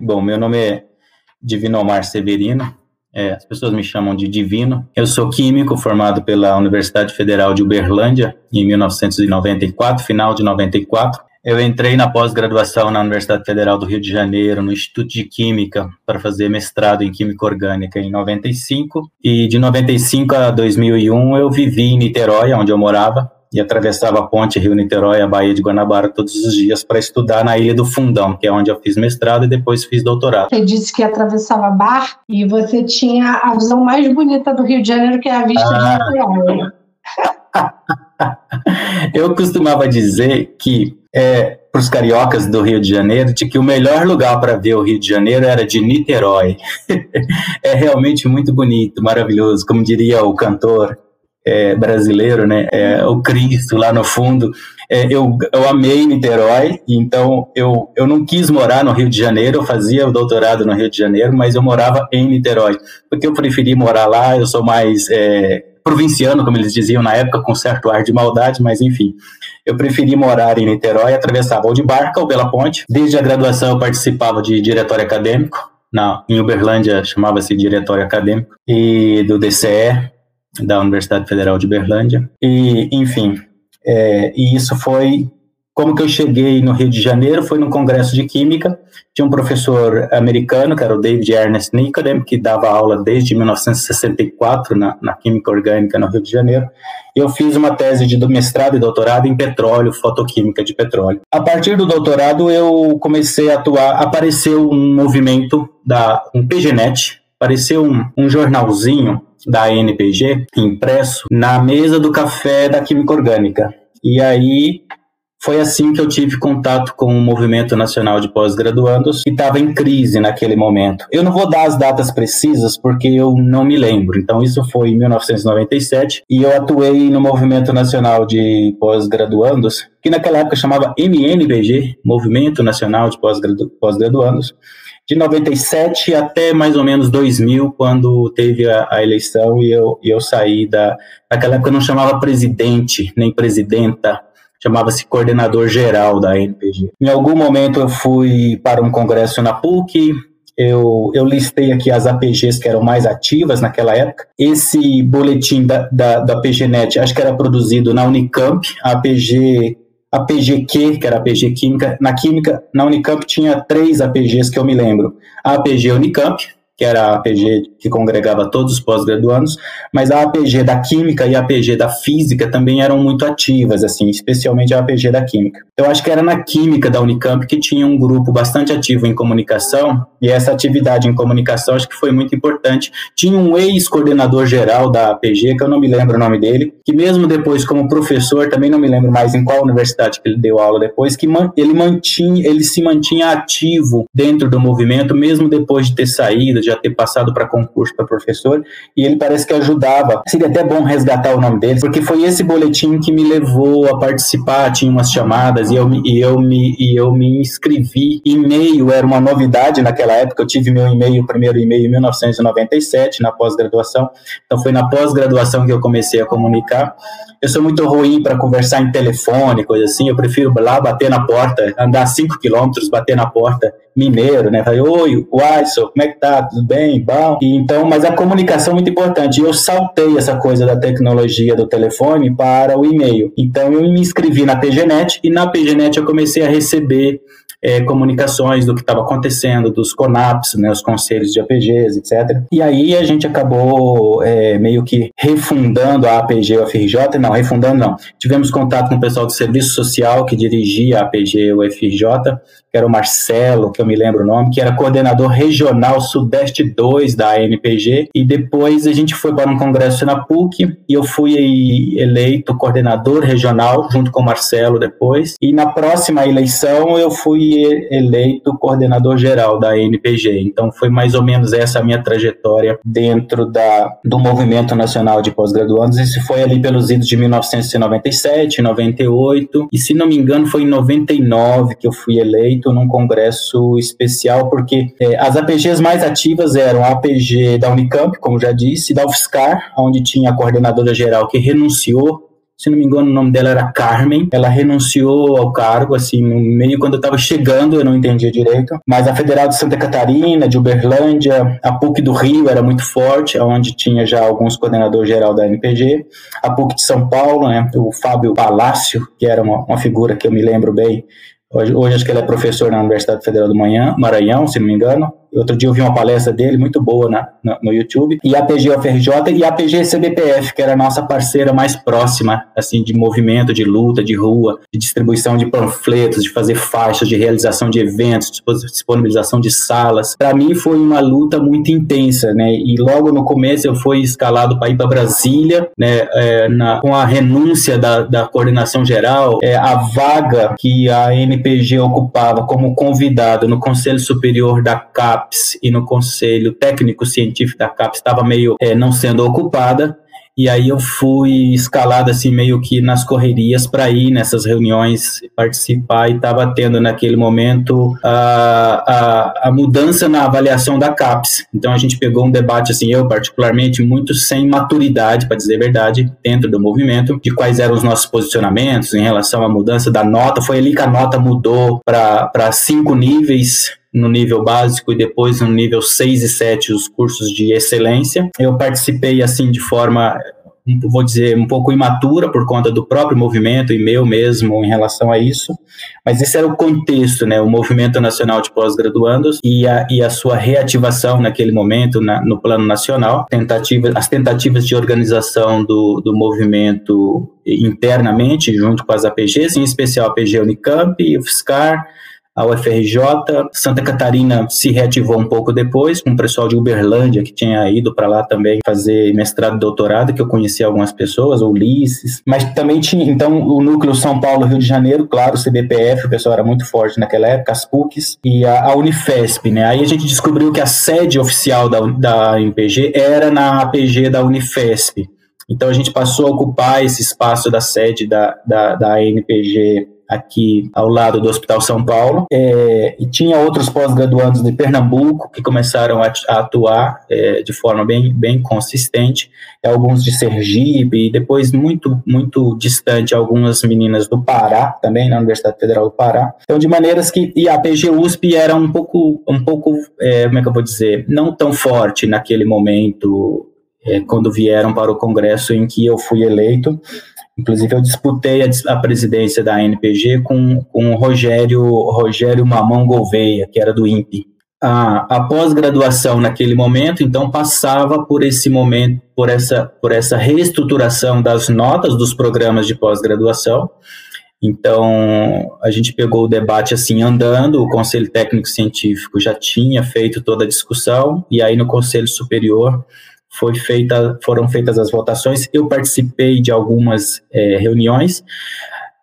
Bom, meu nome é Divino Omar Severino, é, as pessoas me chamam de Divino. Eu sou químico formado pela Universidade Federal de Uberlândia em 1994, final de 94. Eu entrei na pós-graduação na Universidade Federal do Rio de Janeiro, no Instituto de Química, para fazer mestrado em Química Orgânica em 95. E de 95 a 2001 eu vivi em Niterói, onde eu morava, e atravessava a ponte Rio-Niterói, a Baía de Guanabara todos os dias para estudar na Ilha do Fundão, que é onde eu fiz mestrado e depois fiz doutorado. Você disse que atravessava bar e você tinha a visão mais bonita do Rio de Janeiro, que é a vista ah. de Niterói. eu costumava dizer que é, para os cariocas do Rio de Janeiro de que o melhor lugar para ver o Rio de Janeiro era de Niterói. é realmente muito bonito, maravilhoso, como diria o cantor é, brasileiro, né? É, o Cristo lá no fundo. É, eu, eu amei Niterói, então eu, eu não quis morar no Rio de Janeiro, eu fazia o doutorado no Rio de Janeiro, mas eu morava em Niterói, porque eu preferi morar lá, eu sou mais é, provinciano, como eles diziam na época, com certo ar de maldade, mas enfim. Eu preferi morar em Niterói, atravessava ou de barca ou pela ponte. Desde a graduação eu participava de diretório acadêmico, na, em Uberlândia chamava-se diretório acadêmico, e do DCE, da Universidade Federal de Uberlândia. E, enfim, é, e isso foi como que eu cheguei no Rio de Janeiro foi num congresso de química, tinha um professor americano, que era o David Ernest Nicodem, que dava aula desde 1964 na, na química orgânica no Rio de Janeiro. Eu fiz uma tese de mestrado e doutorado em petróleo, fotoquímica de petróleo. A partir do doutorado eu comecei a atuar, apareceu um movimento da um PGNet, apareceu um, um jornalzinho da NPG impresso na mesa do café da química orgânica. E aí foi assim que eu tive contato com o Movimento Nacional de Pós-Graduandos, que estava em crise naquele momento. Eu não vou dar as datas precisas porque eu não me lembro. Então, isso foi em 1997 e eu atuei no Movimento Nacional de Pós-Graduandos, que naquela época chamava MNBG Movimento Nacional de Pós-Graduandos, de 97 até mais ou menos 2000, quando teve a, a eleição e eu, e eu saí da. Naquela época não chamava presidente nem presidenta chamava-se coordenador geral da NPG. Em algum momento eu fui para um congresso na PUC, eu, eu, listei aqui as APGs que eram mais ativas naquela época. Esse boletim da, da, da PGNet, acho que era produzido na Unicamp, a APG, a PGQ, que era APG Química. Na Química, na Unicamp tinha três APGs que eu me lembro. A APG Unicamp, que era a APG que congregava todos os pós-graduandos, mas a APG da Química e a APG da Física também eram muito ativas, assim, especialmente a APG da Química. Eu acho que era na Química da Unicamp que tinha um grupo bastante ativo em comunicação, e essa atividade em comunicação acho que foi muito importante. Tinha um ex-coordenador geral da APG, que eu não me lembro o nome dele, que mesmo depois como professor, também não me lembro mais em qual universidade que ele deu aula depois, que ele mantinha, ele se mantinha ativo dentro do movimento, mesmo depois de ter saído, de já ter passado para concurso para professor, e ele parece que ajudava. Seria até bom resgatar o nome dele, porque foi esse boletim que me levou a participar, tinha umas chamadas, e eu, e eu, me, e eu me inscrevi. E-mail era uma novidade naquela época, eu tive meu e-mail, primeiro e-mail em 1997, na pós-graduação, então foi na pós-graduação que eu comecei a comunicar. Eu sou muito ruim para conversar em telefone, coisa assim. Eu prefiro lá bater na porta, andar 5 quilômetros, bater na porta mineiro, né? Falei, oi, Waisson, como é que tá? Tudo bem? Bom. E, então, mas a comunicação é muito importante. Eu saltei essa coisa da tecnologia do telefone para o e-mail. Então, eu me inscrevi na PGNet e na PGNet eu comecei a receber é, comunicações do que estava acontecendo, dos CONAPs, né, os conselhos de APGs, etc. E aí a gente acabou é, meio que refundando a APG UFRJ, não, refundando não. Tivemos contato com o pessoal do serviço social que dirigia a APG UFRJ, que era o Marcelo, que eu me lembro o nome, que era coordenador regional Sudeste 2 da ANPG, e depois a gente foi para um congresso na PUC, e eu fui eleito coordenador regional, junto com o Marcelo depois, e na próxima eleição eu fui eleito coordenador geral da ANPG, então foi mais ou menos essa a minha trajetória dentro da, do Movimento Nacional de Pós-Graduandos, isso foi ali pelos idos de 1997, 98, e se não me engano foi em 99 que eu fui eleito, feito num congresso especial, porque é, as APGs mais ativas eram a APG da Unicamp, como já disse, da UFSCar, onde tinha a coordenadora geral que renunciou se não me engano, o nome dela era Carmen. Ela renunciou ao cargo, assim, no meio quando eu estava chegando, eu não entendia direito. Mas a Federal de Santa Catarina, de Uberlândia, a PUC do Rio era muito forte, onde tinha já alguns coordenadores geral da NPG. A PUC de São Paulo, né, o Fábio Palácio, que era uma, uma figura que eu me lembro bem, Hoje, hoje, acho que ele é professor na Universidade Federal do Maranhão, se não me engano. Outro dia eu vi uma palestra dele, muito boa na, na, no YouTube. E a PG e a PG CBPF, que era a nossa parceira mais próxima, assim, de movimento, de luta, de rua, de distribuição de panfletos, de fazer faixas, de realização de eventos, disponibilização de salas. Para mim foi uma luta muito intensa, né? E logo no começo eu fui escalado para ir para Brasília, né? É, na, com a renúncia da, da coordenação geral, é, a vaga que a NPG ocupava como convidado no Conselho Superior da CAP CAPES e no Conselho Técnico Científico da CAPES estava meio é, não sendo ocupada, e aí eu fui escalado assim meio que nas correrias para ir nessas reuniões participar e estava tendo naquele momento a, a, a, mudança na avaliação da CAPES. Então a gente pegou um debate assim, eu particularmente muito sem maturidade, para dizer a verdade, dentro do movimento, de quais eram os nossos posicionamentos em relação à mudança da nota. Foi ali que a nota mudou para cinco níveis no nível básico e depois no nível 6 e 7 os cursos de excelência. Eu participei assim de forma vou dizer, um pouco imatura por conta do próprio movimento e meu mesmo em relação a isso, mas esse era o contexto, né, o movimento nacional de pós-graduandos e a, e a sua reativação naquele momento na, no plano nacional, tentativa, as tentativas de organização do, do movimento internamente, junto com as APGs, em especial a APG Unicamp e o FSCAR, a UFRJ. Santa Catarina se reativou um pouco depois, com o pessoal de Uberlândia, que tinha ido para lá também fazer mestrado e doutorado, que eu conheci algumas pessoas, Ulisses. Mas também tinha, então, o núcleo São Paulo, Rio de Janeiro, claro, o CBPF, o pessoal era muito forte naquela época, as PUCs, e a, a Unifesp, né? Aí a gente descobriu que a sede oficial da, da MPG era na APG da Unifesp. Então a gente passou a ocupar esse espaço da sede da, da, da NPG aqui ao lado do Hospital São Paulo, é, e tinha outros pós-graduandos de Pernambuco que começaram a, a atuar é, de forma bem, bem consistente, alguns de Sergipe, e depois muito, muito distante, algumas meninas do Pará, também na Universidade Federal do Pará. Então, de maneiras que, e a PG USP era um pouco, um pouco é, como é que eu vou dizer, não tão forte naquele momento, é, quando vieram para o congresso em que eu fui eleito, Inclusive, eu disputei a, presidência da NPG com, com o Rogério, Rogério Mamão Gouveia, que era do INPE. A, a pós-graduação naquele momento, então, passava por esse momento, por essa, por essa reestruturação das notas dos programas de pós-graduação. Então, a gente pegou o debate assim andando, o Conselho Técnico Científico já tinha feito toda a discussão, e aí no Conselho Superior foi feita, foram feitas as votações. Eu participei de algumas é, reuniões.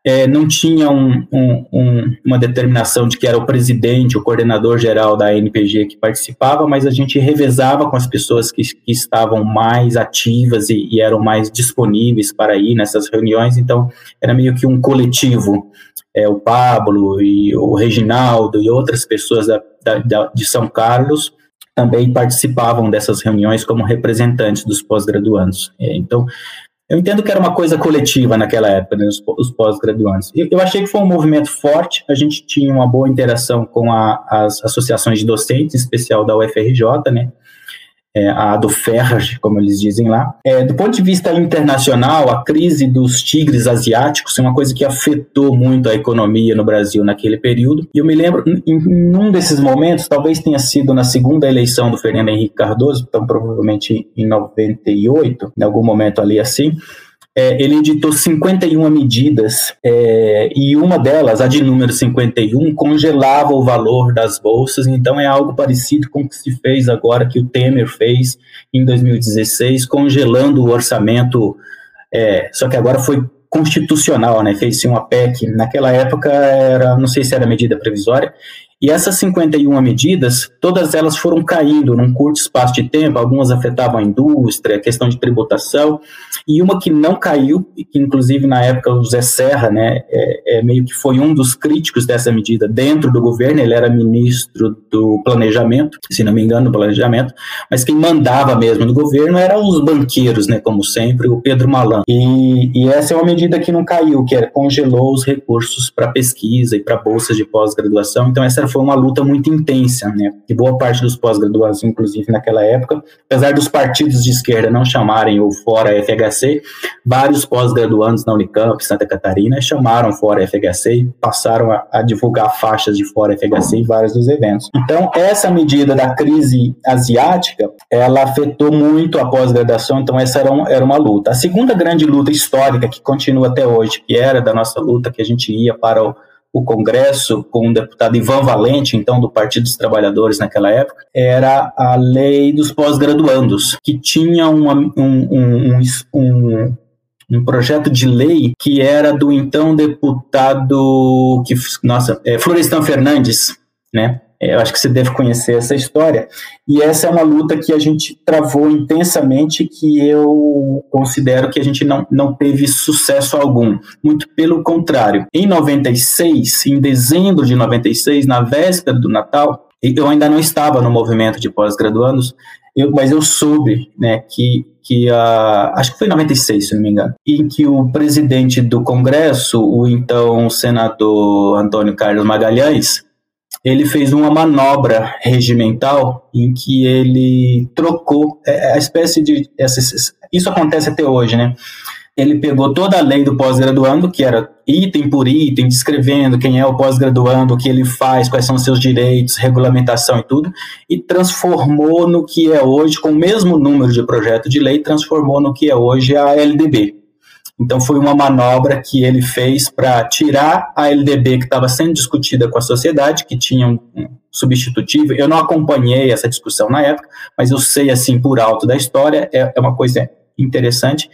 É, não tinha um, um, um, uma determinação de que era o presidente, o coordenador geral da NPG que participava, mas a gente revezava com as pessoas que, que estavam mais ativas e, e, eram mais disponíveis para ir nessas reuniões. Então, era meio que um coletivo. É, o Pablo e o Reginaldo e outras pessoas da, da, de São Carlos também participavam dessas reuniões como representantes dos pós-graduandos. É, então, eu entendo que era uma coisa coletiva naquela época, né, os, os pós-graduandos. Eu, eu, achei que foi um movimento forte, a gente tinha uma boa interação com a, as associações de docentes, em especial da UFRJ, né, é, a do Ferrage, como eles dizem lá. É, do ponto de vista internacional, a crise dos tigres asiáticos é uma coisa que afetou muito a economia no Brasil naquele período. E eu me lembro, em, um desses momentos, talvez tenha sido na segunda eleição do Fernando Henrique Cardoso, então provavelmente em 98, em algum momento ali assim, é, ele editou 51 medidas é, e uma delas, a de número 51, congelava o valor das bolsas. Então é algo parecido com o que se fez agora, que o Temer fez em 2016, congelando o orçamento. É, só que agora foi constitucional, né? Fez-se uma PEC. Naquela época era, não sei se era medida provisória. E essas 51 medidas, todas elas foram caindo num curto espaço de tempo, algumas afetavam a indústria, a questão de tributação, e uma que não caiu, e que inclusive na época o Zé Serra, né, é, é meio que foi um dos críticos dessa medida dentro do governo, ele era ministro do planejamento, se não me engano, do planejamento, mas quem mandava mesmo no governo eram os banqueiros, né, como sempre, o Pedro Malan. E, e essa é uma medida que não caiu, que era, congelou os recursos para pesquisa e para bolsas de pós-graduação, então essa foi uma luta muito intensa, né? Que boa parte dos pós-graduados, inclusive naquela época, apesar dos partidos de esquerda não chamarem o Fora FHC, vários pós-graduandos na Unicamp, Santa Catarina, chamaram Fora FHC e passaram a, a divulgar faixas de Fora FHC em vários dos eventos. Então, essa medida da crise asiática, ela afetou muito a pós-graduação, então essa era, um, era uma luta. A segunda grande luta histórica que continua até hoje, que era da nossa luta, que a gente ia para o o Congresso com o deputado Ivan Valente, então do Partido dos Trabalhadores naquela época, era a lei dos pós-graduandos, que tinha uma, um, um, um, um, projeto de lei que era do então deputado, que, nossa, é, Florestan Fernandes, né? É, eu acho que você deve conhecer essa história. E essa é uma luta que a gente travou intensamente, que eu considero que a gente não, não teve sucesso algum. Muito pelo contrário. Em 96, em dezembro de 96, na véspera do Natal, eu ainda não estava no movimento de pós-graduandos, mas eu soube né, que, que uh, acho que foi em 96, se não me engano, em que o presidente do Congresso, o então senador Antônio Carlos Magalhães, ele fez uma manobra regimental em que ele trocou é, é, a espécie de isso acontece até hoje, né? Ele pegou toda a lei do pós-graduando, que era item por item, descrevendo quem é o pós-graduando, o que ele faz, quais são seus direitos, regulamentação e tudo, e transformou no que é hoje, com o mesmo número de projeto de lei, transformou no que é hoje a LDB, então foi uma manobra que ele fez para tirar a LDB que estava sendo discutida com a sociedade, que tinha um substitutivo. Eu não acompanhei essa discussão na época, mas eu sei assim por alto da história, é, é uma coisa interessante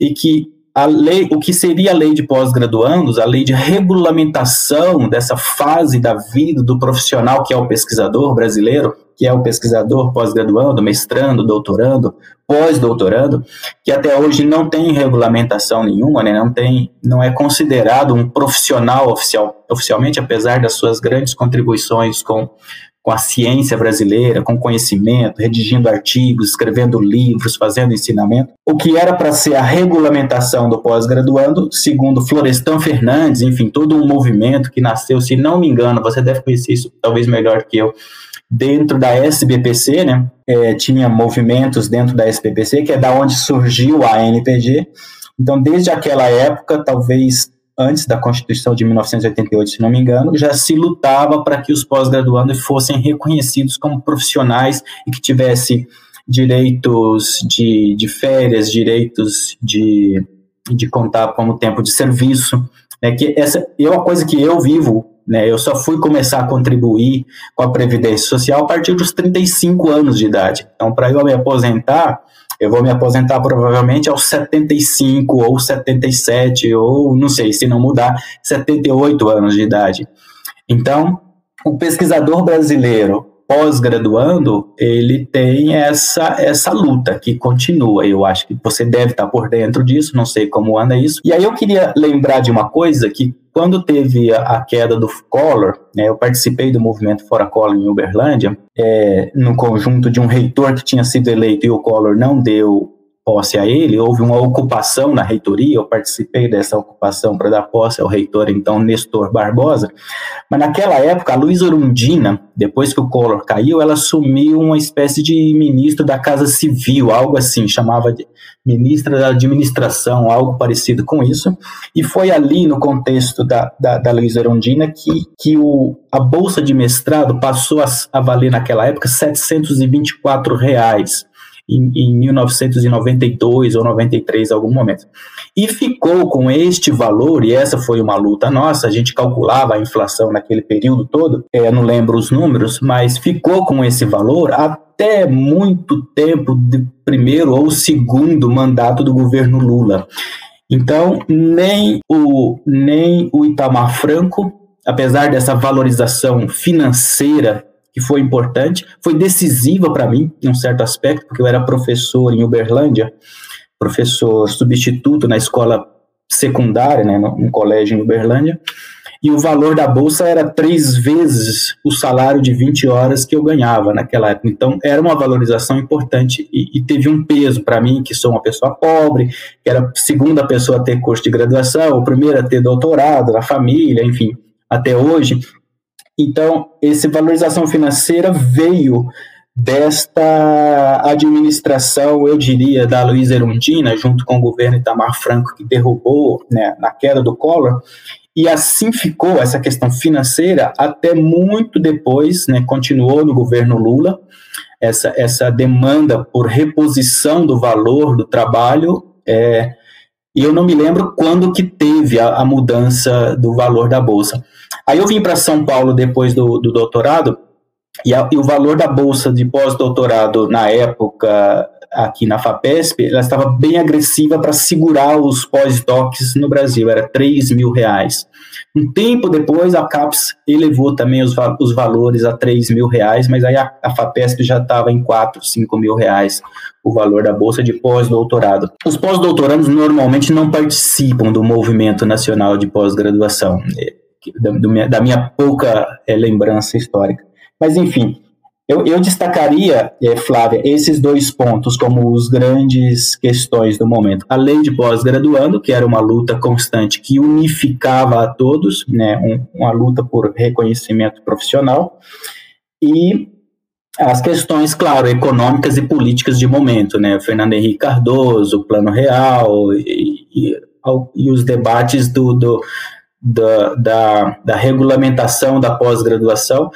e que a lei, o que seria a lei de pós-graduandos, a lei de regulamentação dessa fase da vida do profissional que é o pesquisador brasileiro, que é o pesquisador pós-graduando, mestrando, doutorando, pós-doutorando, que até hoje não tem regulamentação nenhuma, né, não tem, não é considerado um profissional oficial, oficialmente, apesar das suas grandes contribuições com com a ciência brasileira, com conhecimento, redigindo artigos, escrevendo livros, fazendo ensinamento. O que era para ser a regulamentação do pós-graduando, segundo Florestan Fernandes, enfim, todo um movimento que nasceu, se não me engano, você deve conhecer isso talvez melhor que eu, dentro da SBPC, né? É, tinha movimentos dentro da SBPC, que é da onde surgiu a ANPG. Então, desde aquela época, talvez antes da Constituição de 1988, se não me engano, já se lutava para que os pós-graduandos fossem reconhecidos como profissionais e que tivessem direitos de, de férias, direitos de, de contar como tempo de serviço. Né, que essa é uma coisa que eu vivo, né, eu só fui começar a contribuir com a Previdência Social a partir dos 35 anos de idade. Então, para eu me aposentar, eu vou me aposentar provavelmente aos 75 ou 77 ou não sei se não mudar 78 anos de idade. Então, o pesquisador brasileiro pós-graduando, ele tem essa, essa luta que continua. Eu acho que você deve estar por dentro disso, não sei como anda isso. E aí eu queria lembrar de uma coisa que quando teve a, queda do Collor, né, eu participei do movimento Fora Collor em Uberlândia, é, no conjunto de um reitor que tinha sido eleito e o Collor não deu posse a ele, houve uma ocupação na reitoria, eu participei dessa ocupação para dar posse ao reitor, então, Nestor Barbosa, mas naquela época, a Luísa Orundina, depois que o Collor caiu, ela assumiu uma espécie de ministro da Casa Civil, algo assim, chamava de ministra da Administração, algo parecido com isso, e foi ali, no contexto da, da, da Luísa Orundina, que, que o, a bolsa de mestrado passou a, a valer, naquela época, 724 reais, em, em 1992 ou 93, algum momento. E ficou com este valor, e essa foi uma luta nossa, a gente calculava a inflação naquele período todo, é, não lembro os números, mas ficou com esse valor até muito tempo de primeiro ou segundo mandato do governo Lula. Então, nem o, nem o Itamar Franco apesar dessa valorização financeira que foi importante, foi decisiva para mim, em um certo aspecto, porque eu era professor em Uberlândia, professor substituto na escola secundária, né, num colégio em Uberlândia, e o valor da bolsa era três vezes o salário de 20 horas que eu ganhava naquela época. Então, era uma valorização importante e, e teve um peso para mim, que sou uma pessoa pobre, que era a segunda pessoa a ter curso de graduação, o primeiro a ter doutorado na família, enfim, até hoje. Então, essa valorização financeira veio desta administração, eu diria, da Luísa Erundina, junto com o governo Itamar Franco, que derrubou né, na queda do Collor, e assim ficou essa questão financeira até muito depois, né, continuou no governo Lula, essa, essa demanda por reposição do valor do trabalho, é, e eu não me lembro quando que teve a, a mudança do valor da bolsa. Aí eu vim para São Paulo depois do, do doutorado, e, a, e, o valor da bolsa de pós-doutorado na época aqui na FAPESP, ela estava bem agressiva para segurar os pós-docs no Brasil, era 3 mil reais. Um tempo depois, a CAPES elevou também os, os valores a 3 mil reais, mas aí a, a FAPESP já estava em 4, 5 mil reais o valor da bolsa de pós-doutorado. Os pós-doutorandos normalmente não participam do movimento nacional de pós-graduação, da, da, minha pouca é, lembrança histórica. Mas, enfim, eu, eu destacaria, é, Flávia, esses dois pontos como os grandes questões do momento. A lei de pós-graduando, que era uma luta constante que unificava a todos, né, um, uma luta por reconhecimento profissional, e as questões, claro, econômicas e políticas de momento, né, Fernando Henrique Cardoso, o Plano Real e, e, e os debates do, do da, da, da regulamentação da pós-graduação.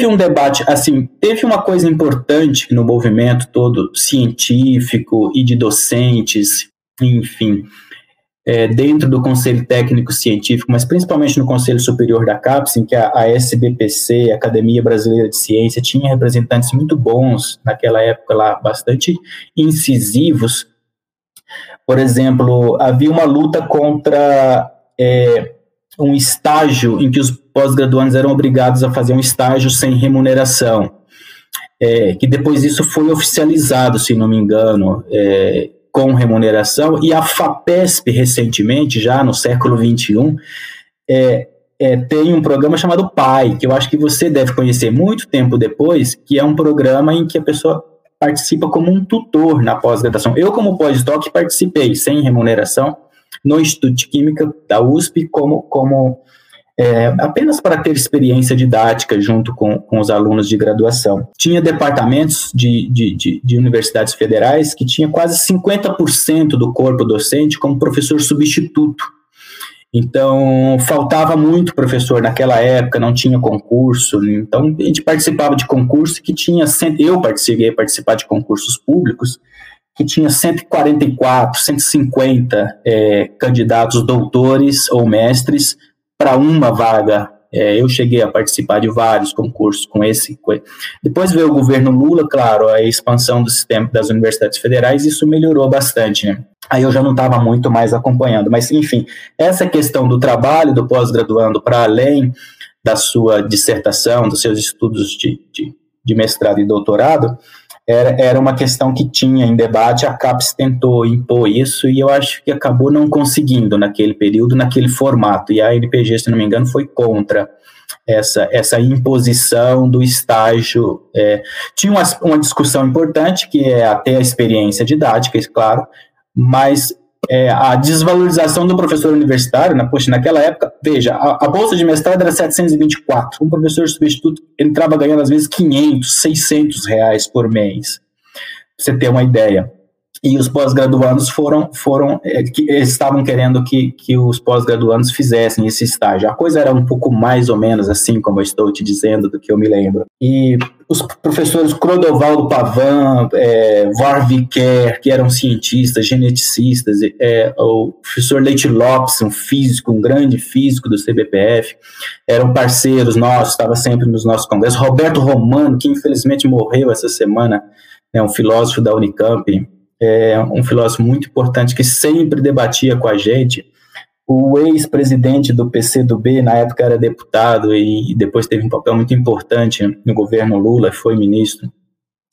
teve um debate, assim, teve uma coisa importante no movimento todo científico e de docentes, enfim, é, dentro do Conselho Técnico Científico, mas principalmente no Conselho Superior da CAPES, em que a, a SBPC, a Academia Brasileira de Ciência, tinha representantes muito bons naquela época lá, bastante incisivos. Por exemplo, havia uma luta contra é, um estágio em que os pós-graduandos eram obrigados a fazer um estágio sem remuneração, é, que depois isso foi oficializado, se não me engano, é, com remuneração, e a FAPESP, recentemente, já no século XXI, é, é, tem um programa chamado PAI, que eu acho que você deve conhecer muito tempo depois, que é um programa em que a pessoa participa como um tutor na pós-graduação. Eu, como pós-doc, participei sem remuneração no Instituto de Química da USP como, como é, apenas para ter experiência didática junto com, com os alunos de graduação. Tinha departamentos de, de, de, de universidades federais que tinha quase 50% do corpo docente como professor substituto. Então, faltava muito professor naquela época, não tinha concurso. Então, a gente participava de concurso que tinha. Eu participei participar de concursos públicos que tinha 144, 150 é, candidatos doutores ou mestres para uma vaga. É, eu cheguei a participar de vários concursos com esse. Depois veio o governo Lula, claro, a expansão do sistema das universidades federais, isso melhorou bastante. Né? Aí eu já não estava muito mais acompanhando. Mas, enfim, essa questão do trabalho do pós-graduando para além da sua dissertação, dos seus estudos de, de, de mestrado e doutorado, era, era uma questão que tinha em debate, a CAPES tentou impor isso e eu acho que acabou não conseguindo naquele período, naquele formato, e a NPG, se não me engano, foi contra essa, essa imposição do estágio. É, tinha uma, uma discussão importante, que é até a experiência didática, claro, mas é, a desvalorização do professor universitário, na, poxa, naquela época, veja, a, a, bolsa de mestrado era 724, um professor substituto entrava ganhando às vezes 500, 600 reais por mês, pra você ter uma ideia e os pós-graduandos foram, foram é, que estavam querendo que, que os pós-graduandos fizessem esse estágio. A coisa era um pouco mais ou menos assim, como eu estou te dizendo, do que eu me lembro. E os professores Clodovaldo Pavan, é, que eram cientistas, geneticistas, é, o professor Leite Lopes, um físico, um grande físico do CBPF, eram parceiros nossos, estava sempre nos nossos congressos. Roberto Romano, que infelizmente morreu essa semana, é um filósofo da Unicamp, é um filósofo muito importante que sempre debatia com a gente. O ex-presidente do PCdoB, na época era deputado e depois teve um papel muito importante no governo Lula, foi ministro.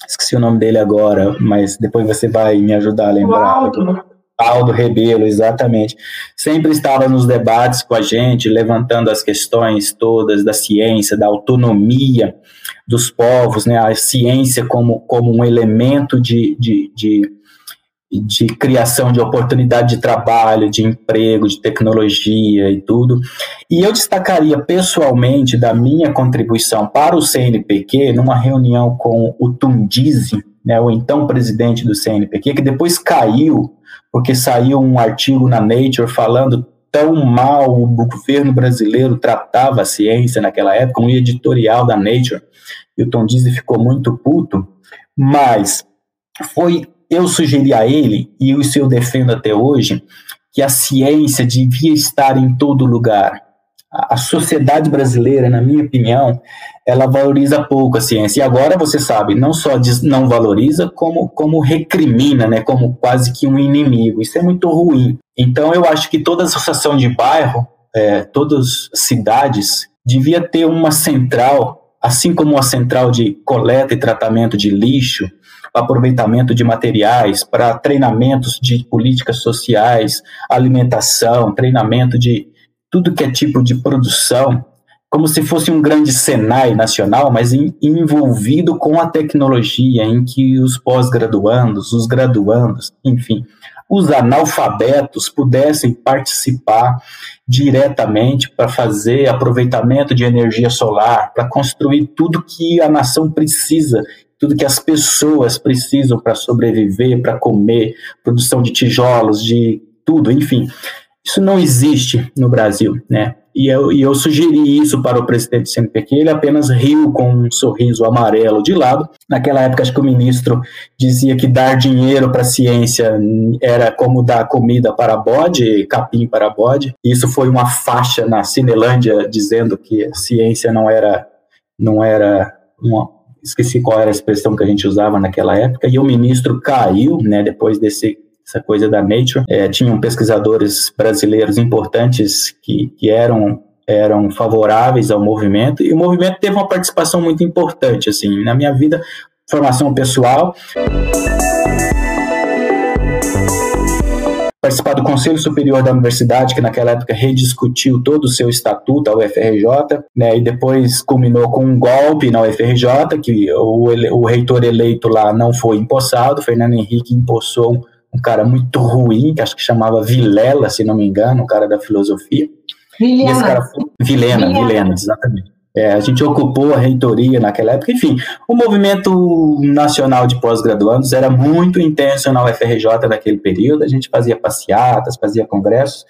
Esqueci o nome dele agora, mas depois você vai me ajudar a lembrar. Aldo. Aldo Rebelo, exatamente. Sempre estava nos debates com a gente, levantando as questões todas da ciência, da autonomia dos povos, né? a ciência como, como um elemento de, de, de de criação de oportunidade de trabalho, de emprego, de tecnologia e tudo. E eu destacaria pessoalmente da minha contribuição para o CNPq numa reunião com o Tundizi, né, o então presidente do CNPq, que depois caiu porque saiu um artigo na Nature falando tão mal o governo brasileiro tratava a ciência naquela época, um editorial da Nature, e o Tundizi ficou muito puto, mas foi eu sugeri a ele, e isso eu defendo até hoje, que a ciência devia estar em todo lugar. A sociedade brasileira, na minha opinião, ela valoriza pouco a ciência. E agora você sabe, não só diz, não valoriza, como, como recrimina, né, como quase que um inimigo. Isso é muito ruim. Então eu acho que toda associação de bairro, é, todas cidades, devia ter uma central, assim como a central de coleta e tratamento de lixo, aproveitamento de materiais, para treinamentos de políticas sociais, alimentação, treinamento de tudo que é tipo de produção, como se fosse um grande Senai nacional, mas em, envolvido com a tecnologia, em que os pós-graduandos, os graduandos, enfim, os analfabetos pudessem participar diretamente para fazer aproveitamento de energia solar, para construir tudo que a nação precisa tudo que as pessoas precisam para sobreviver, para comer, produção de tijolos, de tudo, enfim. Isso não existe no Brasil, né? E eu, e eu sugeri isso para o presidente do CNPq, ele apenas riu com um sorriso amarelo de lado. Naquela época, acho que o ministro dizia que dar dinheiro para a ciência era como dar comida para bode, capim para bode. Isso foi uma faixa na Cinelândia dizendo que a ciência não era, não era uma, esqueci qual era a expressão que a gente usava naquela época, e o ministro caiu, né, depois desse essa coisa da Nature. É, tinham pesquisadores brasileiros importantes que, que eram eram favoráveis ao movimento. E o movimento teve uma participação muito importante assim na minha vida formação pessoal participar do Conselho Superior da Universidade, que naquela época rediscutiu todo o seu estatuto, a UFRJ, né, e depois culminou com um golpe na UFRJ, que o, o reitor eleito lá não foi empossado, Fernando Henrique empossou um, cara muito ruim, que acho que chamava Vilela, se não me engano, um cara da filosofia. Vilena, Vilena, Vilena, exatamente. É, a gente ocupou a reitoria naquela época. Enfim, o movimento nacional de pós-graduandos era muito intenso na UFRJ naquele período. A gente fazia passeatas, fazia congressos.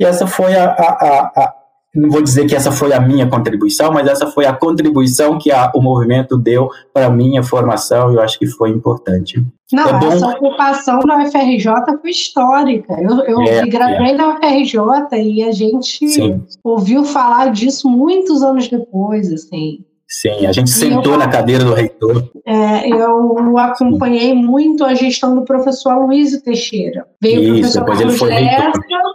E essa foi a, a, a, não vou dizer que essa foi a minha contribuição, mas essa foi a contribuição que a, o movimento deu para a minha formação e eu acho que foi importante. Não, é essa ocupação na UFRJ foi histórica. Eu, eu é, gravei é. na UFRJ e a gente Sim. ouviu falar disso muitos anos depois, assim. Sim, a gente sentou eu, na cadeira do reitor. É, eu acompanhei Sim. muito a gestão do professor Luiz Teixeira. Veio Isso, o professor depois Carlos ele foi reitor.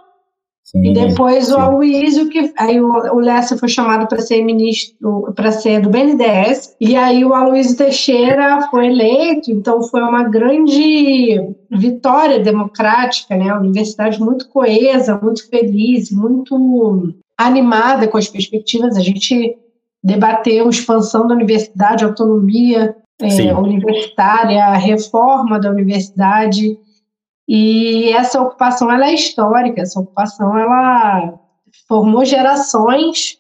E depois o Aloysio, que aí o, o Lessa foi chamado para ser ministro, para ser do BNDES, e aí o Aloysio Teixeira foi eleito, então foi uma grande vitória democrática, né? A universidade muito coesa, muito feliz, muito animada com as perspectivas. A gente debateu expansão da universidade, autonomia é, universitária, reforma da universidade. E essa ocupação ela é histórica, essa ocupação ela formou gerações.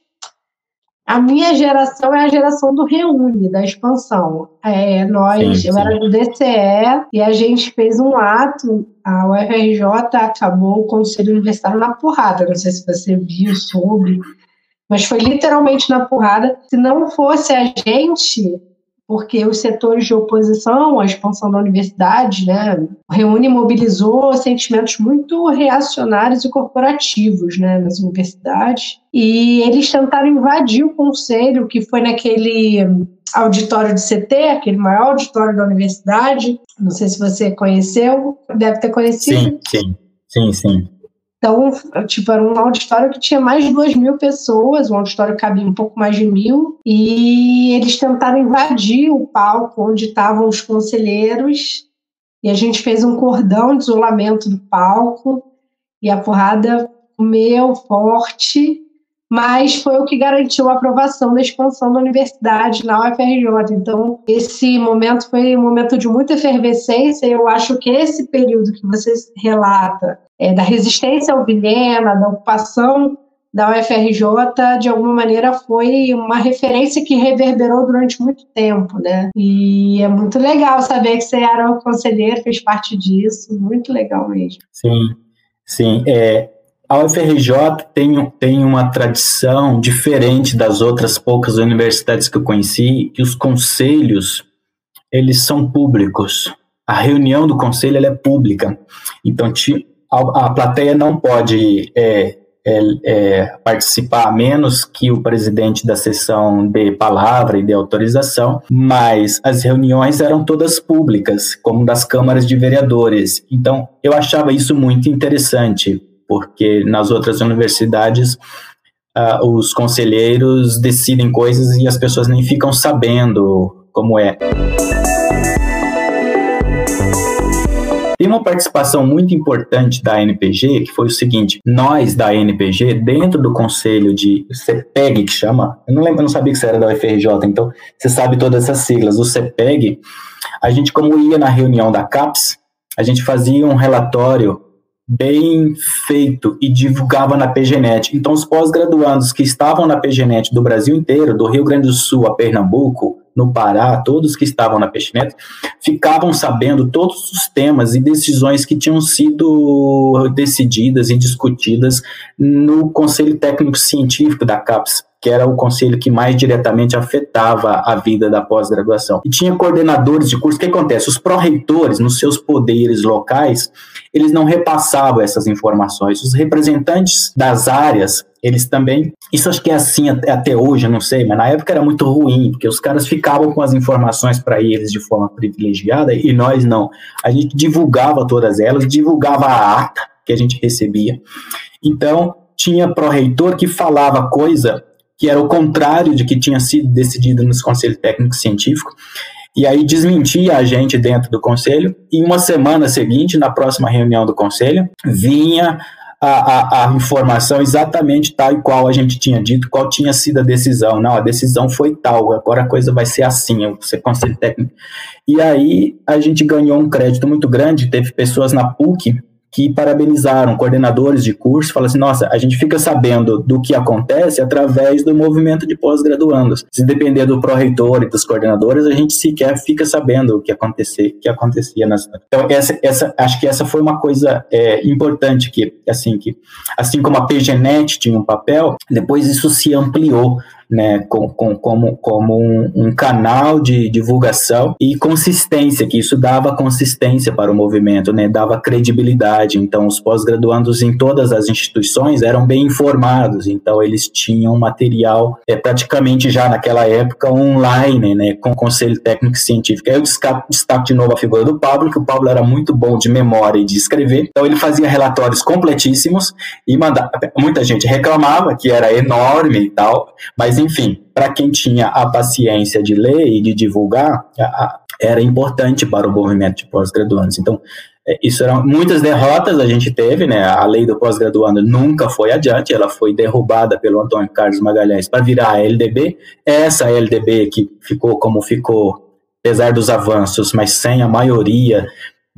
A minha geração é a geração do Reúne, da expansão. É, nós, sim, eu era do DCE e a gente fez um ato, a UFRJ acabou o Conselho Universitário na porrada, não sei se você viu, soube, mas foi literalmente na porrada. Se não fosse a gente, porque os setores de oposição à expansão da universidade, né, reúne e mobilizou sentimentos muito reacionários e corporativos, né, nas universidades, e eles tentaram invadir o conselho, que foi naquele auditório do CT, aquele maior auditório da universidade, não sei se você conheceu, deve ter conhecido. Sim, sim, sim, sim. Então, tipo, era um auditório que tinha mais de duas mil pessoas, um auditório que cabia um pouco mais de mil, e eles tentaram invadir o palco onde estavam os conselheiros, e a gente fez um cordão de isolamento do palco, e a porrada comeu forte, mas foi o que garantiu a aprovação da expansão da universidade na UFRJ. Então, esse momento foi um momento de muita efervescência, eu acho que esse período que você relata é, da resistência ao Vilhena, da ocupação da UFRJ, de alguma maneira foi uma referência que reverberou durante muito tempo, né? E é muito legal saber que você era um conselheiro, fez parte disso, muito legal mesmo. Sim, sim. É, a UFRJ tem, tem uma tradição diferente das outras poucas universidades que eu conheci, que os conselhos, eles são públicos. A reunião do conselho é pública. Então, a, a plateia não pode é, é, é, participar, a menos que o presidente da sessão dê palavra e dê autorização, mas as reuniões eram todas públicas, como das câmaras de vereadores. Então, eu achava isso muito interessante, porque nas outras universidades uh, os conselheiros decidem coisas e as pessoas nem ficam sabendo como é. Tem uma participação muito importante da NPG, que foi o seguinte: nós da NPG, dentro do conselho de CEPEG, que chama, eu não lembro, eu não sabia que você era da UFRJ, então você sabe todas essas siglas. O CEPEG, a gente, como ia na reunião da CAPES, a gente fazia um relatório bem feito e divulgava na PGNet. Então, os pós-graduandos que estavam na PGNet do Brasil inteiro, do Rio Grande do Sul a Pernambuco, no Pará, todos que estavam na Peixinete, ficavam sabendo todos os temas e decisões que tinham sido decididas e discutidas no Conselho Técnico Científico da CAPES, que era o conselho que mais diretamente afetava a vida da pós-graduação. E tinha coordenadores de curso. O que acontece? Os pró-reitores, nos seus poderes locais, eles não repassavam essas informações. Os representantes das áreas eles também. Isso acho que é assim até hoje, não sei, mas na época era muito ruim, porque os caras ficavam com as informações para eles de forma privilegiada e nós não. A gente divulgava todas elas, divulgava a ata que a gente recebia. Então, tinha pró-reitor que falava coisa que era o contrário de que tinha sido decidido nos conselhos técnicos científicos, e aí desmentia a gente dentro do conselho, e uma semana seguinte, na próxima reunião do conselho, vinha a, a, a, informação exatamente tal e qual a gente tinha dito, qual tinha sido a decisão. Não, a decisão foi tal, agora a coisa vai ser assim, você conselho técnico. E aí a gente ganhou um crédito muito grande, teve pessoas na PUC que parabenizaram coordenadores de curso, falaram assim, nossa, a gente fica sabendo do que acontece através do movimento de pós-graduandos. Se depender do pró-reitor e dos coordenadores, a gente sequer fica sabendo o que, acontecer, que acontecia nas... Então, essa, essa, acho que essa foi uma coisa é, importante, que, assim, que assim como a PGNet tinha um papel, depois isso se ampliou né, com, com, como, como um, um, canal de divulgação e consistência, que isso dava consistência para o movimento, né, dava credibilidade. Então, os pós-graduandos em todas as instituições eram bem informados, então eles tinham material é, praticamente já naquela época online, né, com conselho técnico científico. Eu destaco, destaco de novo a figura do Pablo, que o Pablo era muito bom de memória e de escrever, então ele fazia relatórios completíssimos e mandava. Muita gente reclamava que era enorme e tal, mas enfim, para quem tinha a paciência de ler e de divulgar, era importante para o movimento de pós-graduandos. Então, é, isso eram muitas derrotas a gente teve, né? A lei do pós-graduando nunca foi adiante, ela foi derrubada pelo Antônio Carlos Magalhães para virar a LDB. Essa LDB que ficou como ficou, apesar dos avanços, mas sem a maioria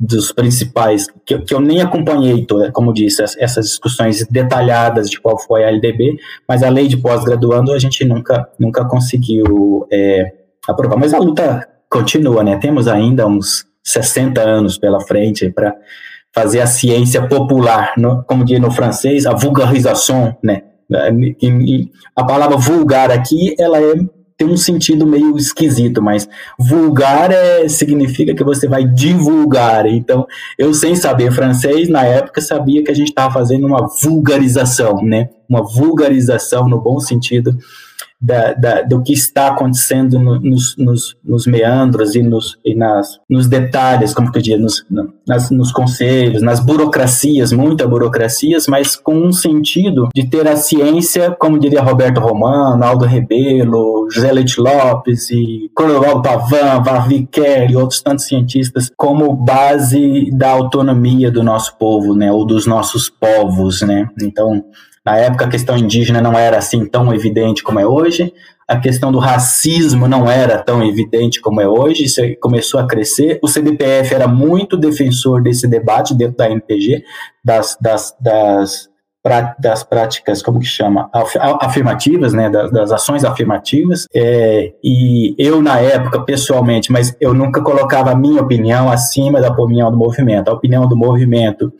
dos principais, que, que eu nem acompanhei, toda, como disse, essas discussões detalhadas de qual foi a LDB, mas a lei de pós-graduando a gente nunca, nunca conseguiu é, aprovar. Mas a luta continua, né? Temos ainda uns 60 anos pela frente para fazer a ciência popular, no, como diz no francês, a vulgarisation, né? A palavra vulgar aqui, ela é tem um sentido meio esquisito, mas vulgar é, significa que você vai divulgar. Então, eu sem saber francês, na época sabia que a gente estava fazendo uma vulgarização, né? Uma vulgarização no bom sentido da, da, do que está acontecendo no, nos, nos, nos, meandros e, nos, e nas, nos detalhes, como que eu diria, nos, nas, nos conselhos, nas burocracias, muita burocracias, mas com um sentido de ter a ciência, como diria Roberto Romano, Aldo Rebelo, José Leite Lopes e Coronel Pavan, Kerr e outros tantos cientistas, como base da autonomia do nosso povo, né, ou dos nossos povos, né. Então, na época, a questão indígena não era assim tão evidente como é hoje, a questão do racismo não era tão evidente como é hoje, isso começou a crescer. O CDPF era muito defensor desse debate dentro da MPG, das, das, das das práticas, como que chama, afirmativas, né, das, das ações afirmativas, é, e eu na época, pessoalmente, mas eu nunca colocava a minha opinião acima da opinião do movimento, a opinião do movimento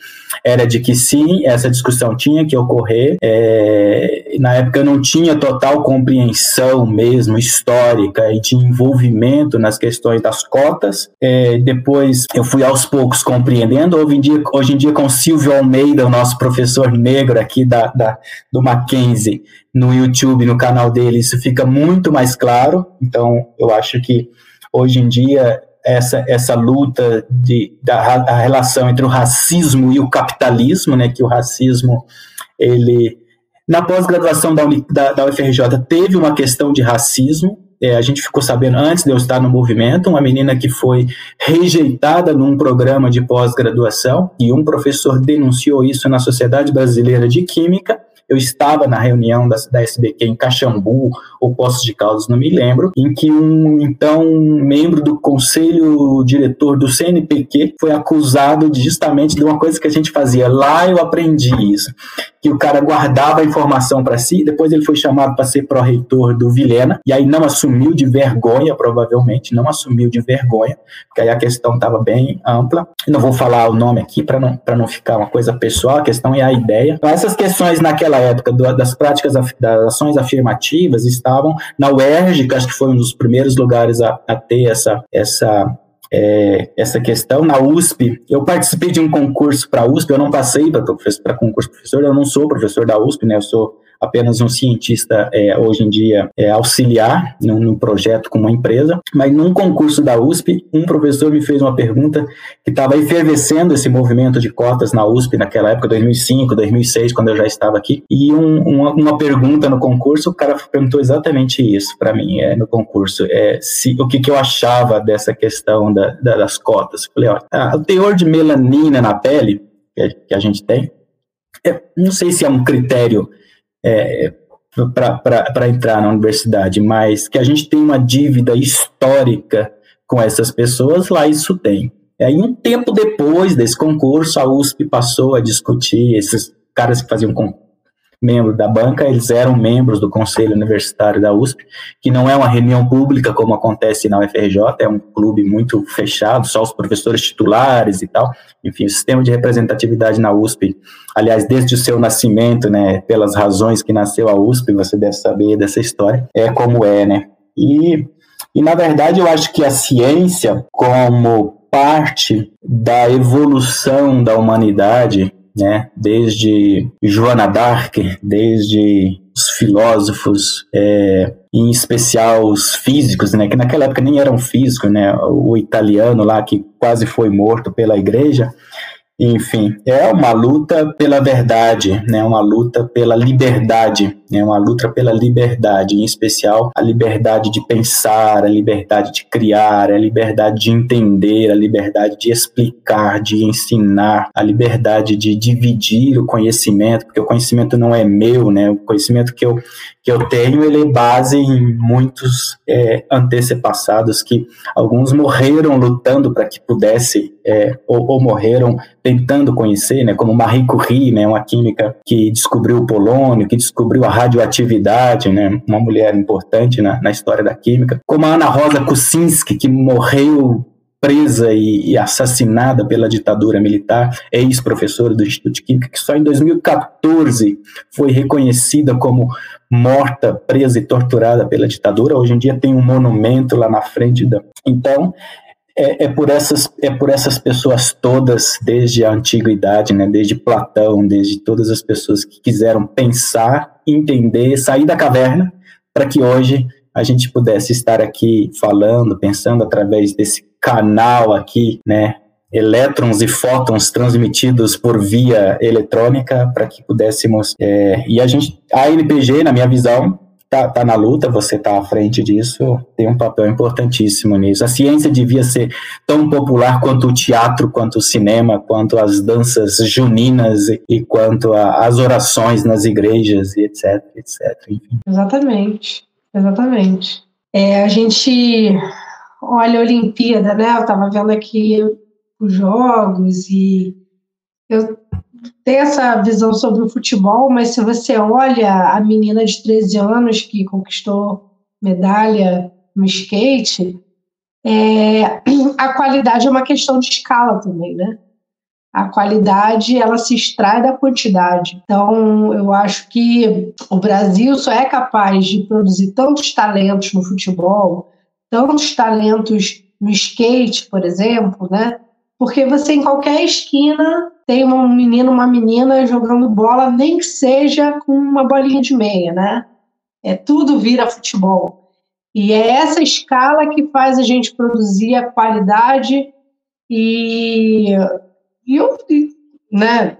era de que sim, essa discussão tinha que ocorrer, é, na época não tinha total compreensão mesmo, histórica e de envolvimento nas questões das cotas, é, depois eu fui aos poucos compreendendo, hoje em dia, hoje em dia com Silvio Almeida, o nosso professor negro, negro aqui da, da, do Mackenzie no YouTube, no canal dele, isso fica muito mais claro. Então, eu acho que hoje em dia essa, essa luta de, da relação entre o racismo e o capitalismo, né, que o racismo, ele, na pós-graduação da, da, da UFRJ, teve uma questão de racismo, é, a gente ficou sabendo antes de eu estar no movimento, uma menina que foi rejeitada num programa de pós-graduação e um professor denunciou isso na Sociedade Brasileira de Química. Eu estava na reunião da, da SBQ em Caxambu, ou Poços de Caldas, não me lembro, em que um, então, membro do conselho diretor do CNPq foi acusado de, justamente de uma coisa que a gente fazia. Lá eu aprendi isso, que o cara guardava a informação para si, depois ele foi chamado para ser pró-reitor do Vilhena, e aí não assumiu de vergonha, provavelmente, não assumiu de vergonha, porque aí a questão estava bem ampla. Não vou falar o nome aqui para não, não ficar uma coisa pessoal, a questão é a ideia. Então, essas questões naquela época do, das práticas, das ações afirmativas na UERJ, que acho que foi um dos primeiros lugares a, a ter essa, essa é, essa questão. Na USP, eu participei de um concurso para a USP, eu não passei para concurso professor, eu não sou professor da USP, né? Eu sou apenas um cientista é, hoje em dia é, auxiliar num, num, projeto com uma empresa, mas num concurso da USP, um professor me fez uma pergunta que estava efervescendo esse movimento de cotas na USP naquela época, 2005, 2006, quando eu já estava aqui, e um, uma, uma, pergunta no concurso, o cara perguntou exatamente isso para mim é, no concurso, é, se, o que, que eu achava dessa questão da, da, das cotas. Eu falei, ó, ah, o teor de melanina na pele que a, gente tem, é, não sei se é um critério é, para entrar na universidade, mas que a gente tem uma dívida histórica com essas pessoas, lá isso tem. Aí, um tempo depois desse concurso, a USP passou a discutir esses caras que faziam membro da banca, eles eram membros do Conselho Universitário da USP, que não é uma reunião pública como acontece na UFRJ, é um clube muito fechado, só os professores titulares e tal. Enfim, o sistema de representatividade na USP, aliás, desde o seu nascimento, né, pelas razões que nasceu a USP, você deve saber dessa história, é como é, né? E, e na verdade, eu acho que a ciência, como parte da evolução da humanidade, né? Desde Joana d'Arc, desde os filósofos, é, em especial os físicos, né? Que naquela época nem eram físicos, né? O italiano lá que quase foi morto pela igreja, enfim, é uma luta pela verdade, né? Uma luta pela liberdade, né? Uma luta pela liberdade, em especial a liberdade de pensar, a liberdade de criar, a liberdade de entender, a liberdade de explicar, de ensinar, a liberdade de dividir o conhecimento, porque o conhecimento não é meu, né? O conhecimento que eu que eu tenho, ele é base em muitos é, antepassados que alguns morreram lutando para que pudesse, é, ou, ou, morreram tentando conhecer, né, como Marie Curie, né, uma química que descobriu o polônio, que descobriu a radioatividade, né, uma mulher importante na, na história da química, como a Ana Rosa Kuczynski, que morreu presa e, e assassinada pela ditadura militar, ex-professora do Instituto de Química, que só em 2014 foi reconhecida como morta, presa e torturada pela ditadura. Hoje em dia tem um monumento lá na frente da. Então, é, é, por essas, é por essas pessoas todas, desde a antiguidade, né, desde Platão, desde todas as pessoas que quiseram pensar, entender, sair da caverna, para que hoje a gente pudesse estar aqui falando, pensando através desse canal aqui, né, elétrons e fótons transmitidos por via eletrônica para que pudéssemos é, e a gente a NPG na minha visão tá, tá na luta, você tá à frente disso, tem um papel importantíssimo nisso. A ciência devia ser tão popular quanto o teatro, quanto o cinema, quanto as danças juninas e, quanto a, as orações nas igrejas e etc, etc. Exatamente, exatamente. É, a gente olha a Olimpíada, né? Eu estava vendo aqui os jogos e eu ter essa visão sobre o futebol, mas se você olha a menina de 13 anos que conquistou medalha no skate, é, a qualidade é uma questão de escala também, né? A qualidade ela se extrai da quantidade. Então, eu acho que o Brasil só é capaz de produzir tantos talentos no futebol, tantos talentos no skate, por exemplo, né? Porque você em qualquer esquina tem um menino, uma menina jogando bola, nem que seja com uma bolinha de meia, né? É tudo vira futebol. E é essa escala que faz a gente produzir a qualidade e, e eu, né?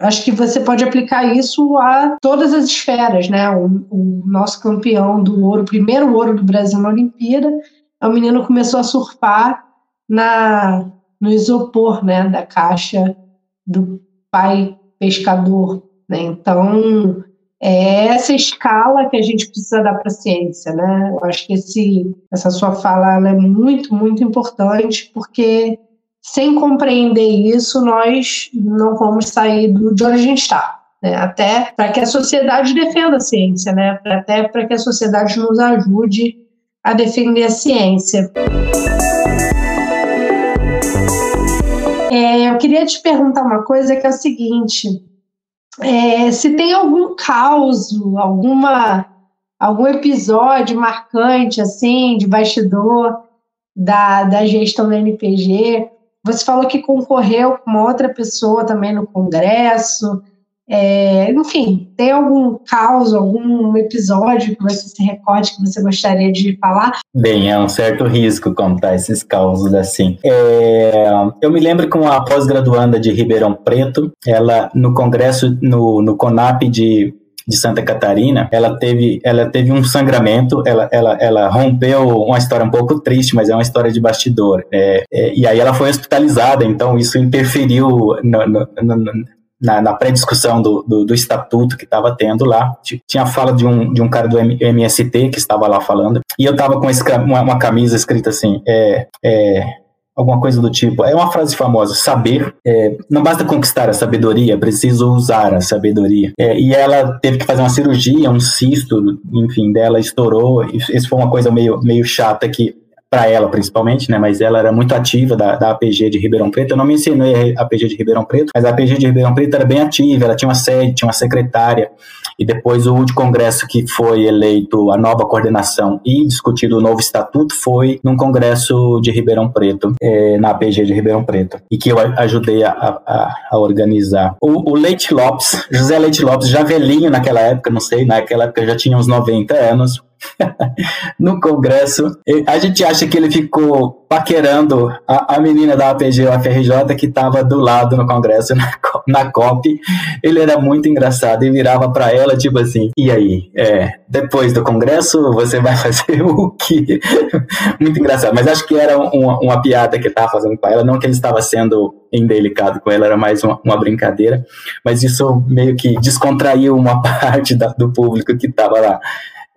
Acho que você pode aplicar isso a todas as esferas, né? O, o nosso campeão do ouro, primeiro ouro do Brasil na Olimpíada, é o menino começou a surfar na no isopor, né, da caixa do pai pescador. Né? Então, é essa escala que a gente precisa dar para a ciência. Né? Eu acho que esse, essa sua fala é muito, muito importante, porque sem compreender isso, nós não vamos sair de onde a gente está. Né? Até para que a sociedade defenda a ciência, né? até para que a sociedade nos ajude a defender a ciência. É, eu queria te perguntar uma coisa que é o seguinte: é, se tem algum caos, alguma algum episódio marcante assim de bastidor da, da gestão da NPG. Você falou que concorreu com uma outra pessoa também no Congresso. É, enfim, tem algum caos, algum episódio que você se recorde que você gostaria de falar? Bem, é um certo risco contar esses causos assim. É, eu me lembro que uma pós-graduanda de Ribeirão Preto, ela no congresso, no, no CONAP de de Santa Catarina, ela teve, ela teve um sangramento, ela, ela, ela rompeu uma história um pouco triste, mas é uma história de bastidor. É, é, e aí ela foi hospitalizada, então isso interferiu no, no, no, na, na pré-discussão do, do, do, estatuto que estava tendo lá. Tinha a fala de um, de um cara do MST que estava lá falando, e eu estava com uma, uma, camisa escrita assim: é, é, alguma coisa do tipo. É uma frase famosa: saber. É, não basta conquistar a sabedoria, preciso usar a sabedoria. É, e ela teve que fazer uma cirurgia, um cisto, enfim, dela estourou. Isso foi uma coisa meio, meio chata que para ela principalmente, né? Mas ela era muito ativa da, da APG de Ribeirão Preto. Eu não mencionei a APG de Ribeirão Preto, mas a APG de Ribeirão Preto era bem ativa, ela tinha uma sede, tinha uma secretária. E depois o último congresso que foi eleito a nova coordenação e discutido o novo estatuto foi num congresso de Ribeirão Preto, é, na APG de Ribeirão Preto, e que eu ajudei a, a, a organizar. O, o, Leite Lopes, José Leite Lopes, já velhinho naquela época, não sei, naquela época já tinha uns 90 anos, no congresso. A gente acha que ele ficou paquerando a, a menina da APG UFRJ que estava do lado no congresso, na, na COP. Ele era muito engraçado e virava para ela, tipo assim: e aí, é, depois do congresso você vai fazer o quê? muito engraçado. Mas acho que era uma, uma piada que ele estava fazendo com ela, não que ele estava sendo indelicado com ela, era mais uma, uma brincadeira. Mas isso meio que descontraiu uma parte da, do público que estava lá.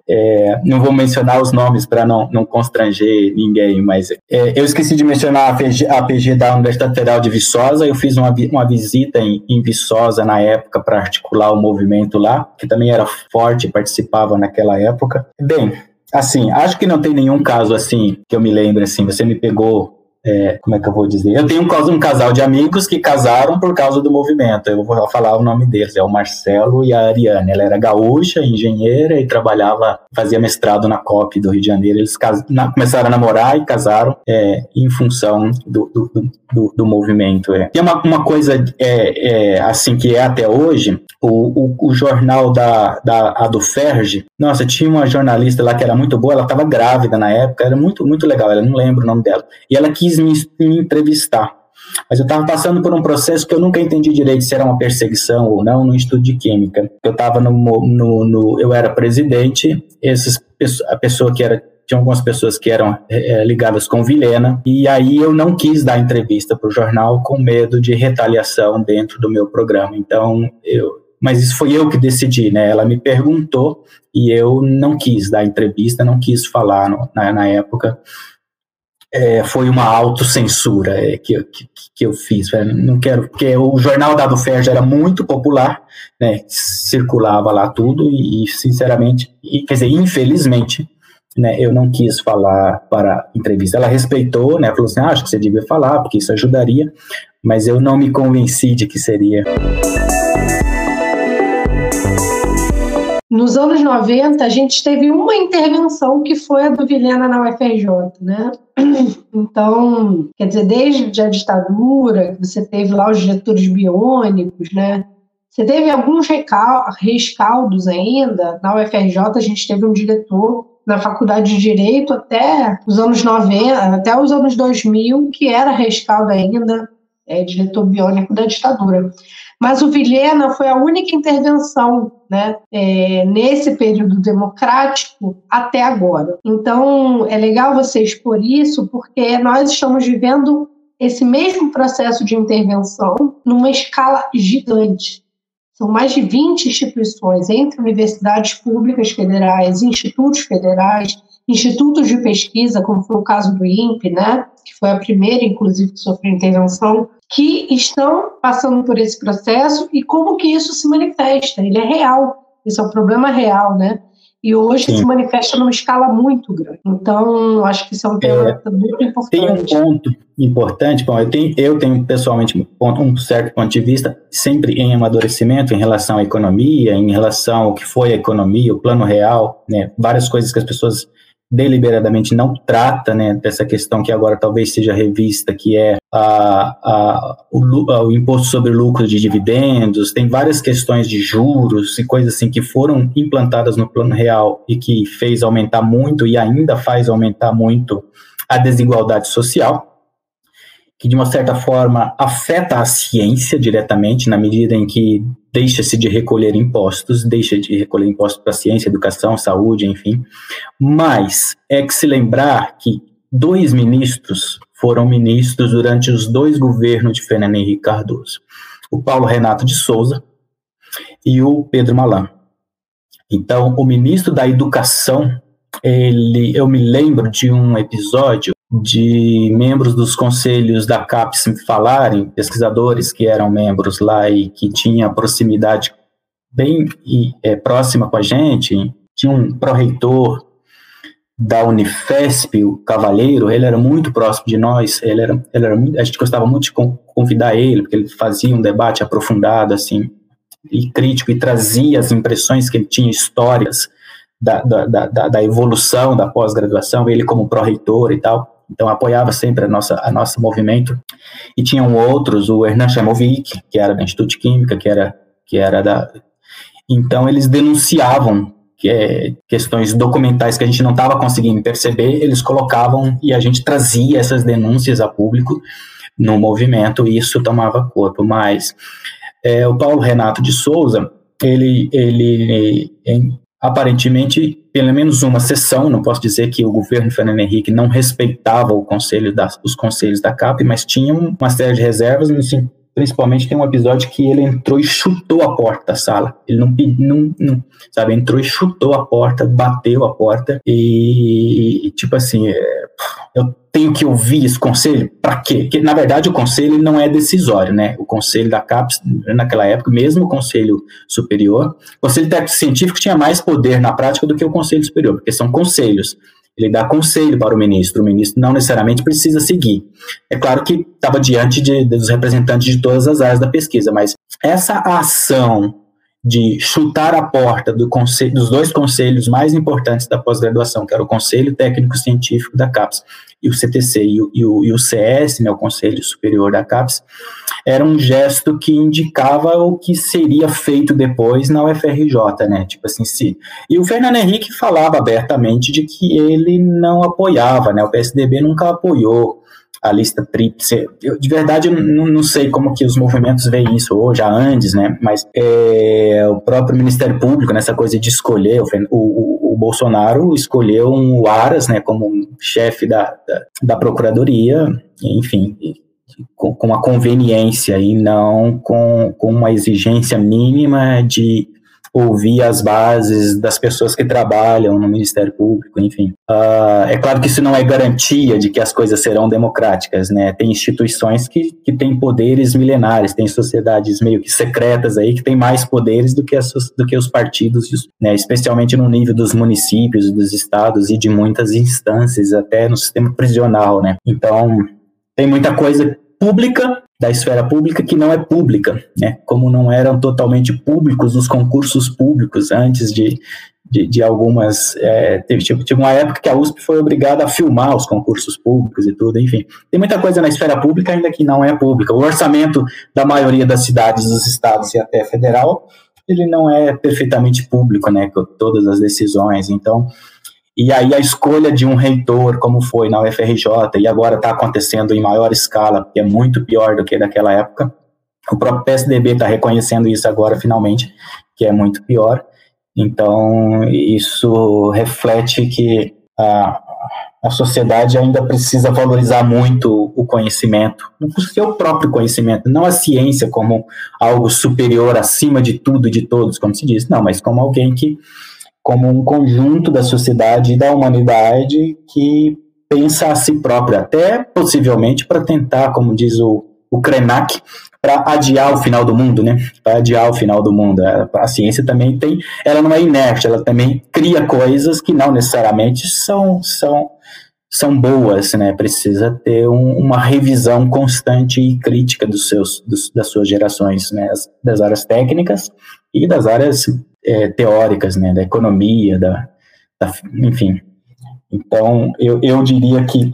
É, não vou mencionar os nomes para não, não constranger ninguém, mas é, eu esqueci de mencionar a APG, a APG, da Universidade Federal de Viçosa. Eu fiz uma, uma visita em, em Viçosa na época para articular o movimento lá, que também era forte, participava naquela época. Bem, assim, acho que não tem nenhum caso assim que eu me lembre assim. Você me pegou é, como é que eu vou dizer? Eu tenho um, casal de amigos que casaram por causa do movimento. Eu vou falar o nome deles, é o Marcelo e a Ariane. Ela era gaúcha, engenheira e trabalhava, fazia mestrado na COP do Rio de Janeiro. Eles na, começaram a namorar e casaram é, em função do, do, do, do movimento. É. Tem uma, uma coisa é, é, assim que é até hoje, o, o, o jornal da, da a do Ferge, nossa, tinha uma jornalista lá que era muito boa, ela estava grávida na época, era muito, muito legal, ela não lembro o nome dela. E ela quis me, me entrevistar. Mas eu estava passando por um processo que eu nunca entendi direito se era uma perseguição ou não no estudo de química. Eu estava no, no, no, eu era presidente, esses, a pessoa que era tinha algumas pessoas que eram é, ligadas com Vilhena, e aí eu não quis dar entrevista para o jornal com medo de retaliação dentro do meu programa. Então, eu, mas isso foi eu que decidi, né? Ela me perguntou e eu não quis dar entrevista, não quis falar no, na, na época é, foi uma autocensura é, que, que, que eu fiz. Né? Não quero, porque o jornal Dado Ferja era muito popular, né, circulava lá tudo e, sinceramente, e, quer dizer, infelizmente, né, eu não quis falar para a entrevista. Ela respeitou, né, falou assim, ah, acho que você devia falar, porque isso ajudaria, mas eu não me convenci de que seria. Nos anos 90, a gente teve uma intervenção que foi a do Vilhena na UFRJ, né? Então, quer dizer, desde a ditadura, você teve lá os diretores biônicos, né? Você teve alguns rescaldos ainda. Na UFRJ, a gente teve um diretor na faculdade de Direito até os anos 90, até os anos 2000, que era rescaldo ainda, é, diretor biônico da ditadura. Mas o Vilhena foi a única intervenção né, é, nesse período democrático até agora. Então, é legal você expor isso, porque nós estamos vivendo esse mesmo processo de intervenção numa escala gigante. São mais de 20 instituições, entre universidades públicas federais, institutos federais, institutos de pesquisa, como foi o caso do INPE, né, que foi a primeira, inclusive, que sofreu intervenção, que estão passando por esse processo e como que isso se manifesta. Ele é real, esse é um problema real, né? E hoje Sim. se manifesta numa escala muito grande. Então, acho que isso é um tema é, muito importante. Tem um ponto importante, bom, eu tenho, eu tenho pessoalmente um certo ponto de vista, sempre em amadurecimento em relação à economia, em relação ao que foi a economia, o plano real, né, várias coisas que as pessoas deliberadamente não trata né, dessa questão que agora talvez seja revista, que é a, a, o, o, imposto sobre lucro de dividendos, tem várias questões de juros e coisas assim que foram implantadas no plano real e que fez aumentar muito e ainda faz aumentar muito a desigualdade social que de uma certa forma afeta a ciência diretamente, na medida em que deixa-se de recolher impostos, deixa de recolher impostos para ciência, educação, saúde, enfim. Mas é que se lembrar que dois ministros foram ministros durante os dois governos de Fernando Henrique Cardoso: o Paulo Renato de Souza e o Pedro Malan. Então, o ministro da Educação, ele, eu me lembro de um episódio de membros dos conselhos da CAPES falarem, pesquisadores que eram membros lá e que tinham proximidade bem é, próxima com a gente, tinha um pró-reitor da Unifesp, o Cavalheiro, ele era muito próximo de nós, ele era, ele era muito, a gente gostava muito de convidar ele, porque ele fazia um debate aprofundado, assim, e crítico, e trazia as impressões que ele tinha, histórias da, da, da, da evolução da pós-graduação, ele como pró-reitor e tal, então apoiava sempre a nossa a nosso movimento. E tinham outros o Hernan Chamovic que era da Instituto de Química que era que era da então eles denunciavam que é, questões documentais que a gente não estava conseguindo perceber eles colocavam e a gente trazia essas denúncias a público no movimento e isso tomava corpo. Mas é, o Paulo Renato de Souza ele ele em, aparentemente, pelo menos uma sessão, não posso dizer que o governo Fernando Henrique não respeitava o conselho das, os conselhos da CAP, mas tinha uma série de reservas, assim, principalmente tem um episódio que ele entrou e chutou a porta da sala. Ele não, não, não sabe, entrou e chutou a porta, bateu a porta e, tipo assim, é, eu tenho que ouvir esse conselho? Para quê? Porque, na verdade, o conselho não é decisório, né? O conselho da CAPES, naquela época, mesmo o conselho superior, o conselho técnico científico tinha mais poder na prática do que o conselho superior, porque são conselhos. Ele dá conselho para o ministro, o ministro não necessariamente precisa seguir. É claro que estava diante de, dos representantes de todas as áreas da pesquisa, mas essa ação de chutar a porta do conselho, dos dois conselhos mais importantes da pós-graduação, que era o Conselho Técnico Científico da CAPES e o CTC e o, e o, e o CS, né, o Conselho Superior da CAPES, era um gesto que indicava o que seria feito depois na UFRJ, né, tipo assim, se... E o Fernando Henrique falava abertamente de que ele não apoiava, né, o PSDB nunca apoiou a lista tríplice. Eu, de verdade, eu não, sei como que os movimentos veem isso hoje, já antes, né? Mas é, o próprio Ministério Público, nessa coisa de escolher, o, o, o Bolsonaro escolheu um Aras, né, como chefe da, da, da Procuradoria, enfim, com, com conveniência e não com, com uma exigência mínima de ouvir as bases das pessoas que trabalham no Ministério Público, enfim. Uh, é claro que isso não é garantia de que as coisas serão democráticas, né? Tem instituições que, que têm poderes milenares, tem sociedades meio que secretas aí que têm mais poderes do que, as, do que os partidos, né? especialmente no nível dos municípios, dos estados e de muitas instâncias, até no sistema prisional, né? Então, tem muita coisa pública da esfera pública que não é pública, né? Como não eram totalmente públicos os concursos públicos antes de, de, de algumas. É, teve, tipo, teve uma época que a USP foi obrigada a filmar os concursos públicos e tudo, enfim. Tem muita coisa na esfera pública ainda que não é pública. O orçamento da maioria das cidades, dos estados e até federal, ele não é perfeitamente público, né? Com todas as decisões. Então, e aí a escolha de um reitor, como foi na UFRJ, e agora está acontecendo em maior escala, que é muito pior do que daquela época. O próprio PSDB está reconhecendo isso agora, finalmente, que é muito pior. Então, isso reflete que a, a sociedade ainda precisa valorizar muito o conhecimento, o seu próprio conhecimento, não a ciência como algo superior, acima de tudo, de todos, como se diz, não, mas como alguém que como um conjunto da sociedade e da humanidade que pensa a si próprio, até possivelmente para tentar, como diz o, o Krenak, para adiar o final do mundo, né? Para adiar o final do mundo. A, a, ciência também tem, ela não é inerte, ela também cria coisas que não necessariamente são são são boas, né? Precisa ter um, uma revisão constante e crítica dos seus dos, das suas gerações, né? das áreas técnicas e das áreas é, teóricas, né, da economia, da, da enfim. Então, eu, eu diria que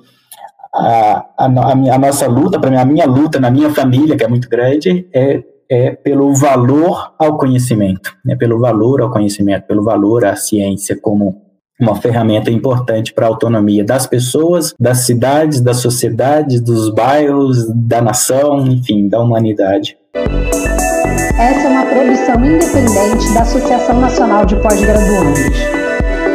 a, a, a, nossa luta, para mim, a minha luta na minha família, que é muito grande, é, é pelo valor ao conhecimento, né, pelo valor ao conhecimento, pelo valor à ciência como uma ferramenta importante para a autonomia das pessoas, das cidades, das sociedades, dos bairros, da nação, enfim, da humanidade. Essa é uma produção independente da Associação Nacional de Pós-Graduandos.